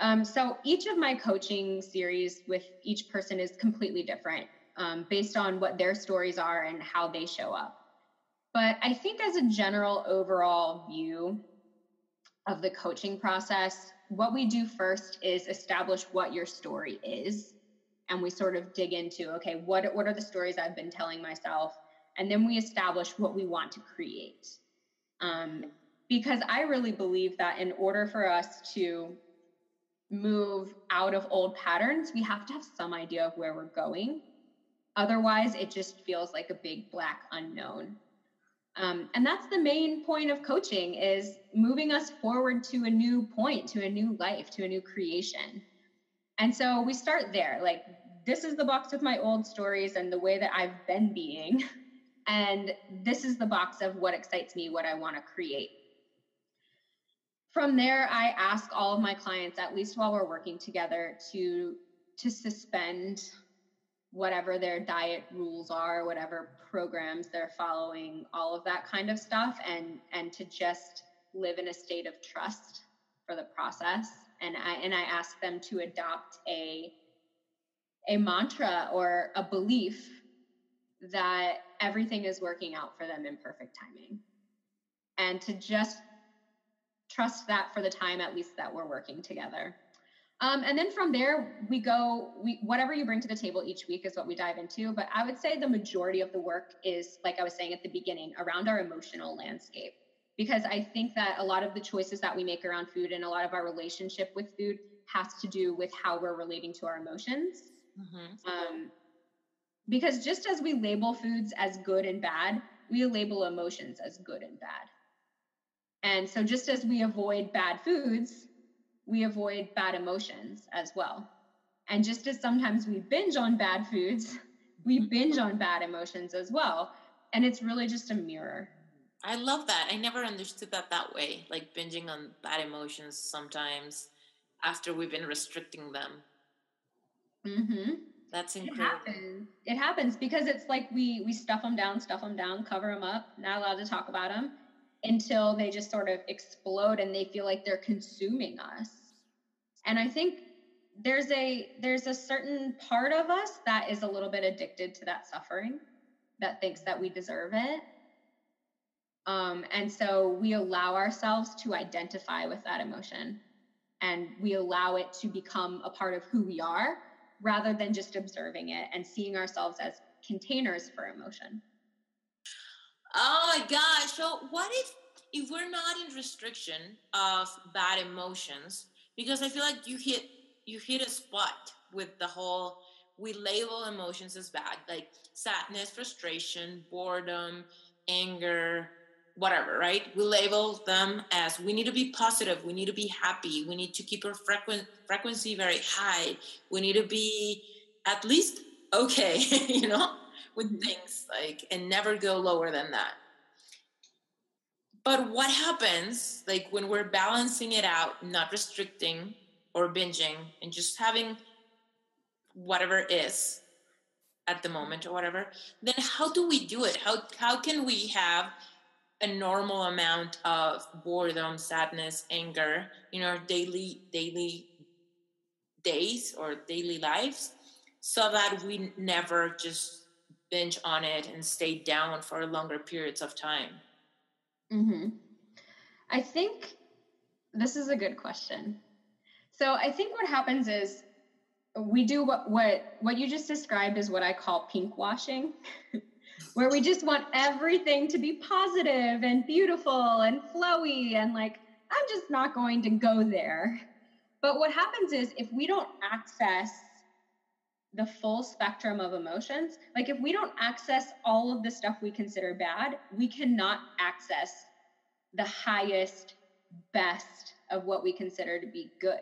Um, so each of my coaching series with each person is completely different um, based on what their stories are and how they show up. But I think, as a general overall view of the coaching process, what we do first is establish what your story is. And we sort of dig into okay, what, what are the stories I've been telling myself? And then we establish what we want to create. Um, because I really believe that in order for us to move out of old patterns, we have to have some idea of where we're going. Otherwise, it just feels like a big black unknown. Um, and that's the main point of coaching is moving us forward to a new point, to a new life, to a new creation. And so we start there. Like, this is the box with my old stories and the way that I've been being. And this is the box of what excites me, what I want to create. From there, I ask all of my clients, at least while we're working together, to, to suspend whatever their diet rules are, whatever programs they're following, all of that kind of stuff, and and to just live in a state of trust for the process. And I and I ask them to adopt a a mantra or a belief that everything is working out for them in perfect timing. And to just trust that for the time at least that we're working together. Um, and then from there, we go, we, whatever you bring to the table each week is what we dive into. But I would say the majority of the work is, like I was saying at the beginning, around our emotional landscape. Because I think that a lot of the choices that we make around food and a lot of our relationship with food has to do with how we're relating to our emotions. Mm-hmm. Um, because just as we label foods as good and bad, we label emotions as good and bad. And so just as we avoid bad foods, we avoid bad emotions as well. And just as sometimes we binge on bad foods, we mm-hmm. binge on bad emotions as well. And it's really just a mirror. I love that. I never understood that that way, like binging on bad emotions sometimes after we've been restricting them. Mm-hmm. That's incredible. It happens. It happens because it's like we we stuff them down, stuff them down, cover them up, not allowed to talk about them, until they just sort of explode and they feel like they're consuming us. And I think there's a there's a certain part of us that is a little bit addicted to that suffering that thinks that we deserve it. Um, and so we allow ourselves to identify with that emotion and we allow it to become a part of who we are rather than just observing it and seeing ourselves as containers for emotion. Oh my gosh. So what if if we're not in restriction of bad emotions, because I feel like you hit you hit a spot with the whole we label emotions as bad, like sadness, frustration, boredom, anger, whatever, right? We label them as we need to be positive, we need to be happy, we need to keep our frequen- frequency very high, we need to be at least okay, you know, with mm-hmm. things like, and never go lower than that. But what happens, like when we're balancing it out, not restricting or binging, and just having whatever is at the moment or whatever, then how do we do it? How how can we have a normal amount of boredom, sadness, anger in our daily daily days or daily lives so that we never just binge on it and stay down for longer periods of time? Mm-hmm. I think this is a good question. So I think what happens is we do what what what you just described is what I call pink washing. where we just want everything to be positive and beautiful and flowy and like I'm just not going to go there. But what happens is if we don't access the full spectrum of emotions, like if we don't access all of the stuff we consider bad, we cannot access the highest, best of what we consider to be good.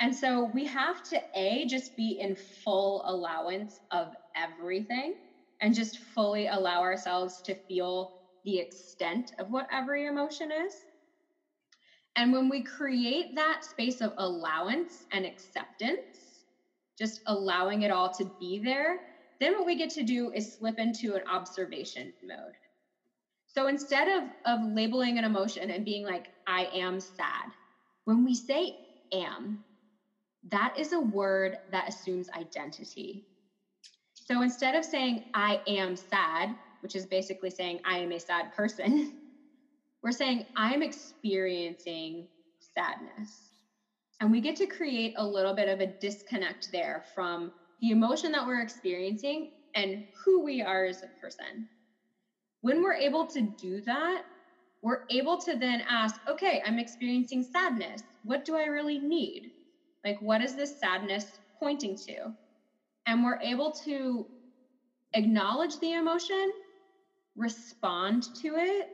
And so we have to A, just be in full allowance of everything and just fully allow ourselves to feel the extent of what every emotion is. And when we create that space of allowance and acceptance, just allowing it all to be there, then what we get to do is slip into an observation mode. So instead of, of labeling an emotion and being like, I am sad, when we say am, that is a word that assumes identity. So instead of saying, I am sad, which is basically saying, I am a sad person, we're saying, I'm experiencing sadness. And we get to create a little bit of a disconnect there from the emotion that we're experiencing and who we are as a person. When we're able to do that, we're able to then ask, okay, I'm experiencing sadness. What do I really need? Like, what is this sadness pointing to? And we're able to acknowledge the emotion, respond to it,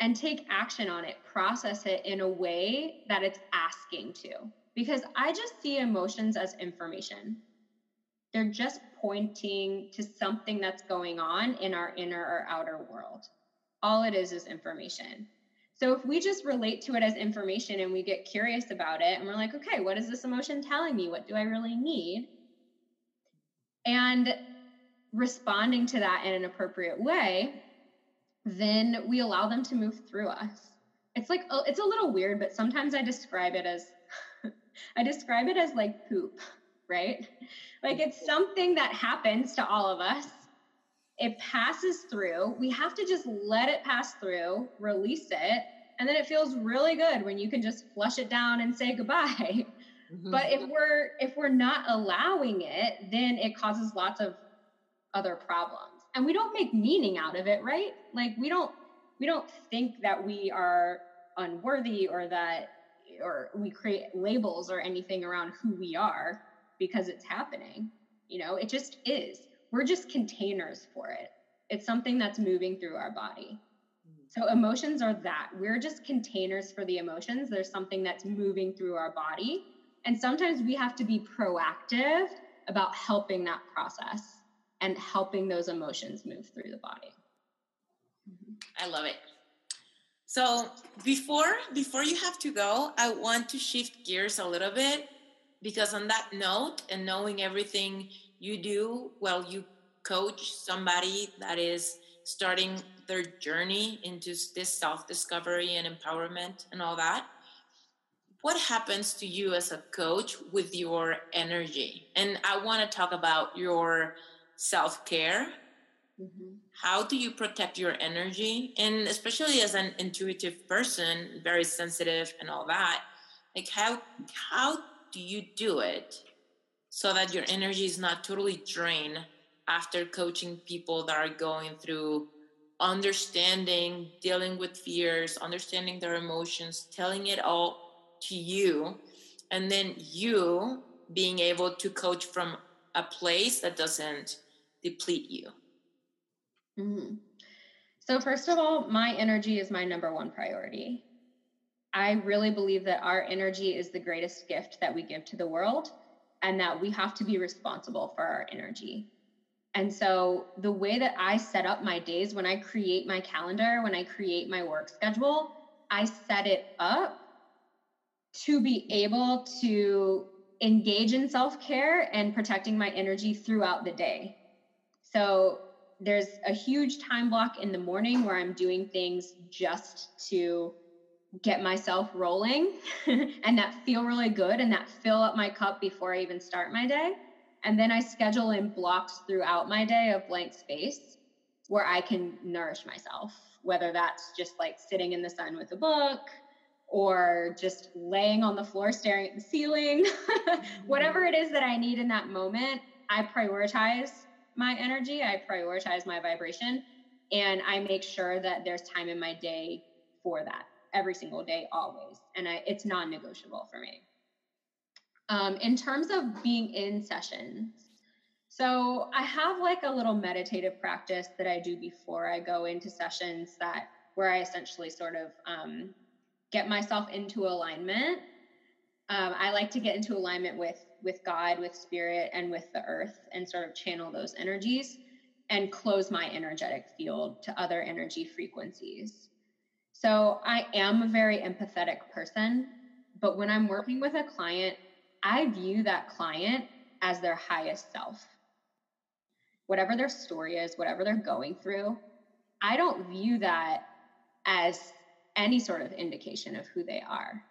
and take action on it, process it in a way that it's asking to. Because I just see emotions as information. They're just pointing to something that's going on in our inner or outer world. All it is is information. So if we just relate to it as information and we get curious about it and we're like, okay, what is this emotion telling me? What do I really need? And responding to that in an appropriate way, then we allow them to move through us. It's like oh, it's a little weird, but sometimes I describe it as I describe it as like poop, right? Like it's something that happens to all of us. It passes through. We have to just let it pass through, release it, and then it feels really good when you can just flush it down and say goodbye. Mm-hmm. But if we're if we're not allowing it, then it causes lots of other problems and we don't make meaning out of it right like we don't we don't think that we are unworthy or that or we create labels or anything around who we are because it's happening you know it just is we're just containers for it. It's something that's moving through our body. Mm. So emotions are that. We're just containers for the emotions. There's something that's moving through our body. And sometimes we have to be proactive about helping that process and helping those emotions move through the body. Mm-hmm. I love it. So before before you have to go, I want to shift gears a little bit because on that note and knowing everything you do Well, you coach somebody that is starting their journey into this self-discovery and empowerment and all that, what happens to you as a coach with your energy? And I want to talk about your self care? Mm-hmm. How do you protect your energy? And especially as an intuitive person, very sensitive and all that, like how how do you do it so that your energy is not totally drained after coaching people that are going through understanding, dealing with fears, understanding their emotions, telling it all to you, and then you being able to coach from a place that doesn't deplete you? Mm-hmm. So, first of all, my energy is my number one priority. I really believe that our energy is the greatest gift that we give to the world and that we have to be responsible for our energy. And so, the way that I set up my days when I create my calendar, when I create my work schedule, I set it up to be able to engage in self care and protecting my energy throughout the day. So there's a huge time block in the morning where I'm doing things just to get myself rolling and that feel really good and that fill up my cup before I even start my day. And then I schedule in blocks throughout my day of blank space where I can nourish myself, whether that's just like sitting in the sun with a book or just laying on the floor staring at the ceiling, whatever mm-hmm. it is that I need in that moment, I prioritize my energy. I prioritize my vibration and I make sure that there's time in my day for that every single day, always. And I, it's non negotiable for me. Um, in terms of being in sessions, so I have like a little meditative practice that I do before I go into sessions that where I essentially sort of um, get myself into alignment. Um, I like to get into alignment with with God, with spirit, and with the earth, and sort of channel those energies and close my energetic field to other energy frequencies. So I am a very empathetic person, but when I'm working with a client, I view that client as their highest self. Whatever their story is, whatever they're going through, I don't view that as any sort of indication of who they are.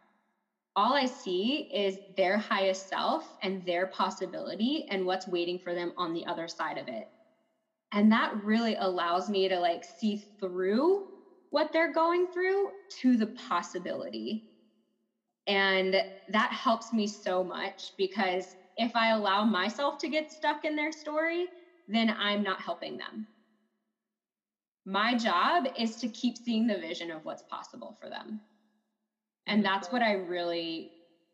All I see is their highest self and their possibility and what's waiting for them on the other side of it. And that really allows me to like see through what they're going through to the possibility. And that helps me so much because if I allow myself to get stuck in their story, then I'm not helping them. My job is to keep seeing the vision of what's possible for them. And mm-hmm. that's what i really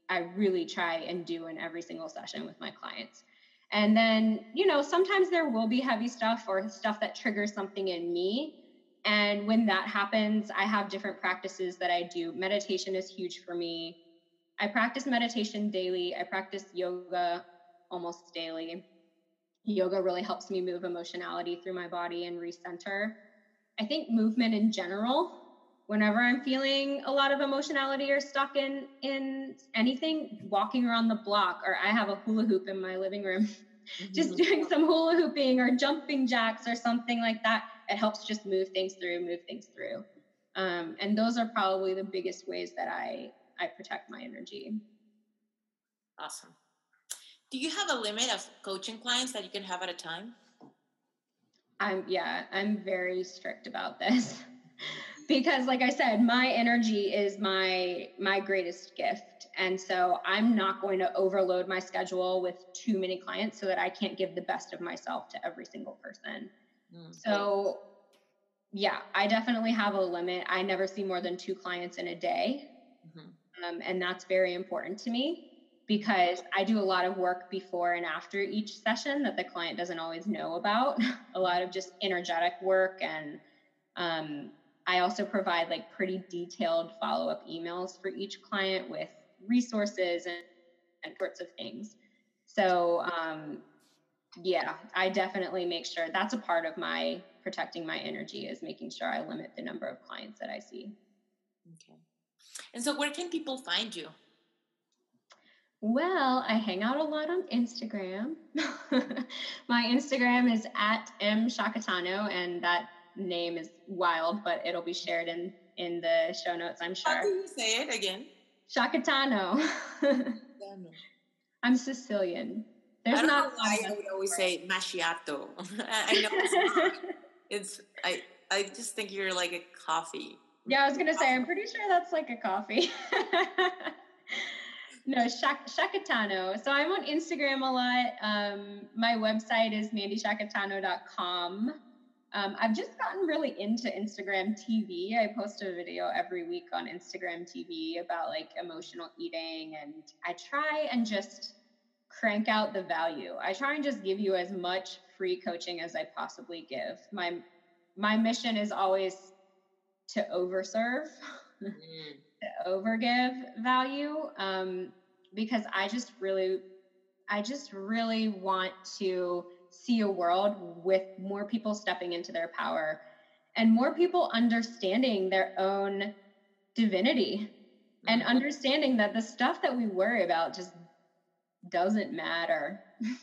i really try and do in every single session with my clients. And then you know sometimes there will be heavy stuff or stuff that triggers something in me and when that happens i have different practices that i do. Meditation is huge for me. I practice meditation daily. I practice yoga almost daily. Yoga really helps me move emotionality through my body and recenter. I think movement in general, whenever I'm feeling a lot of emotionality or stuck in in anything, walking around the block, or I have a hula hoop in my living room, mm-hmm. just doing some hula hooping or jumping jacks or something like that. It helps just move things through, move things through. Um, and those are probably the biggest ways that I I protect my energy. Awesome. Do you have a limit of coaching clients that you can have at a time? I'm yeah, I'm very strict about this. because like I said, my energy is my my greatest gift. And so I'm not going to overload my schedule with too many clients so that I can't give the best of myself to every single person. Mm-hmm. So yeah, I definitely have a limit. I never see more than two clients in a day. Mm-hmm. Um, and that's very important to me because I do a lot of work before and after each session that the client doesn't always know about. a lot of just energetic work. And um, I also provide like pretty detailed follow up emails for each client with resources and, and sorts of things. So, um, yeah, I definitely make sure that's a part of my protecting my energy is making sure I limit the number of clients that I see. Okay. And so, where can people find you? Well, I hang out a lot on Instagram. My Instagram is at m shakatano, and that name is wild, but it'll be shared in in the show notes, I'm sure. How do you say it again? Shakatano. I'm Sicilian. There's I don't not know why I would always say macchiato. I know it's. It's I I just think you're like a coffee. Yeah, I was gonna say I'm pretty sure that's like a coffee no, Shak- Shakatano. So I'm on Instagram a lot. Um, my website is mandyshakatano.com. Um, I've just gotten really into Instagram TV. I post a video every week on Instagram TV about like emotional eating, and I try and just crank out the value. I try and just give you as much free coaching as I possibly give. My my mission is always to overserve. Mm. overgive value um, because I just really, I just really want to see a world with more people stepping into their power and more people understanding their own divinity mm-hmm. and understanding that the stuff that we worry about just doesn't matter. Mm-hmm.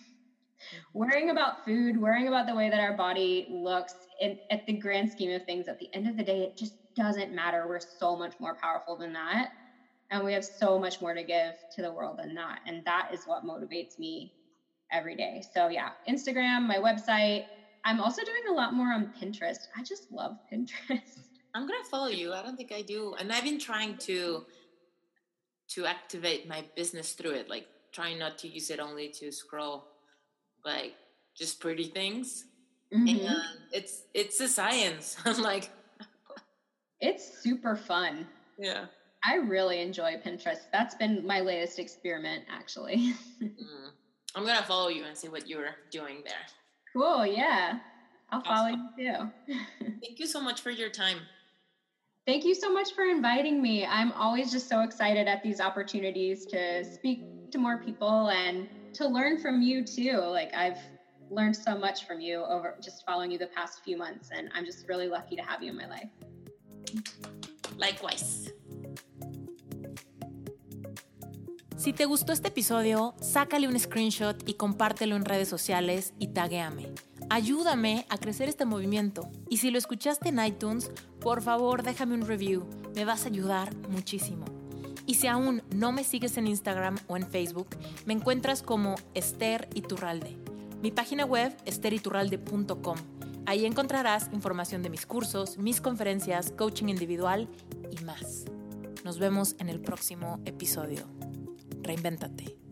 worrying about food, worrying about the way that our body looks, in, at the grand scheme of things, at the end of the day, it just doesn't matter. We're so much more powerful than that. And we have so much more to give to the world than that. And that is what motivates me every day. So, yeah, Instagram, my website. I'm also doing a lot more on Pinterest. I just love Pinterest. I'm going to follow you. I don't think I do. And I've been trying to to activate my business through it, like trying not to use it only to scroll, like just pretty things. Mhm. And it's it's a science. I'm like, It's super fun. yeah. I really enjoy Pinterest. That's been my latest experiment, actually. Mm. I'm gonna follow you and see what you're doing there. cool. Yeah. I'll follow you too. Thank you so much for your time. Thank you so much for inviting me. I'm always just so excited at these opportunities to speak to more people and to learn from you too. Like I've learned so much from you over just following you the past few months and I'm just really lucky to have you in my life. Likewise. Si te gustó este episodio, sácale un screenshot y compártelo en redes sociales y taguéame. Ayúdame a crecer este movimiento. Y si lo escuchaste en iTunes, por favor déjame un review. Me vas a ayudar muchísimo. Y si aún no me sigues en Instagram o en Facebook, me encuentras como Esther Iturralde. Mi página web esteriturralde.com. Ahí encontrarás información de mis cursos, mis conferencias, coaching individual y más. Nos vemos en el próximo episodio reinvéntate.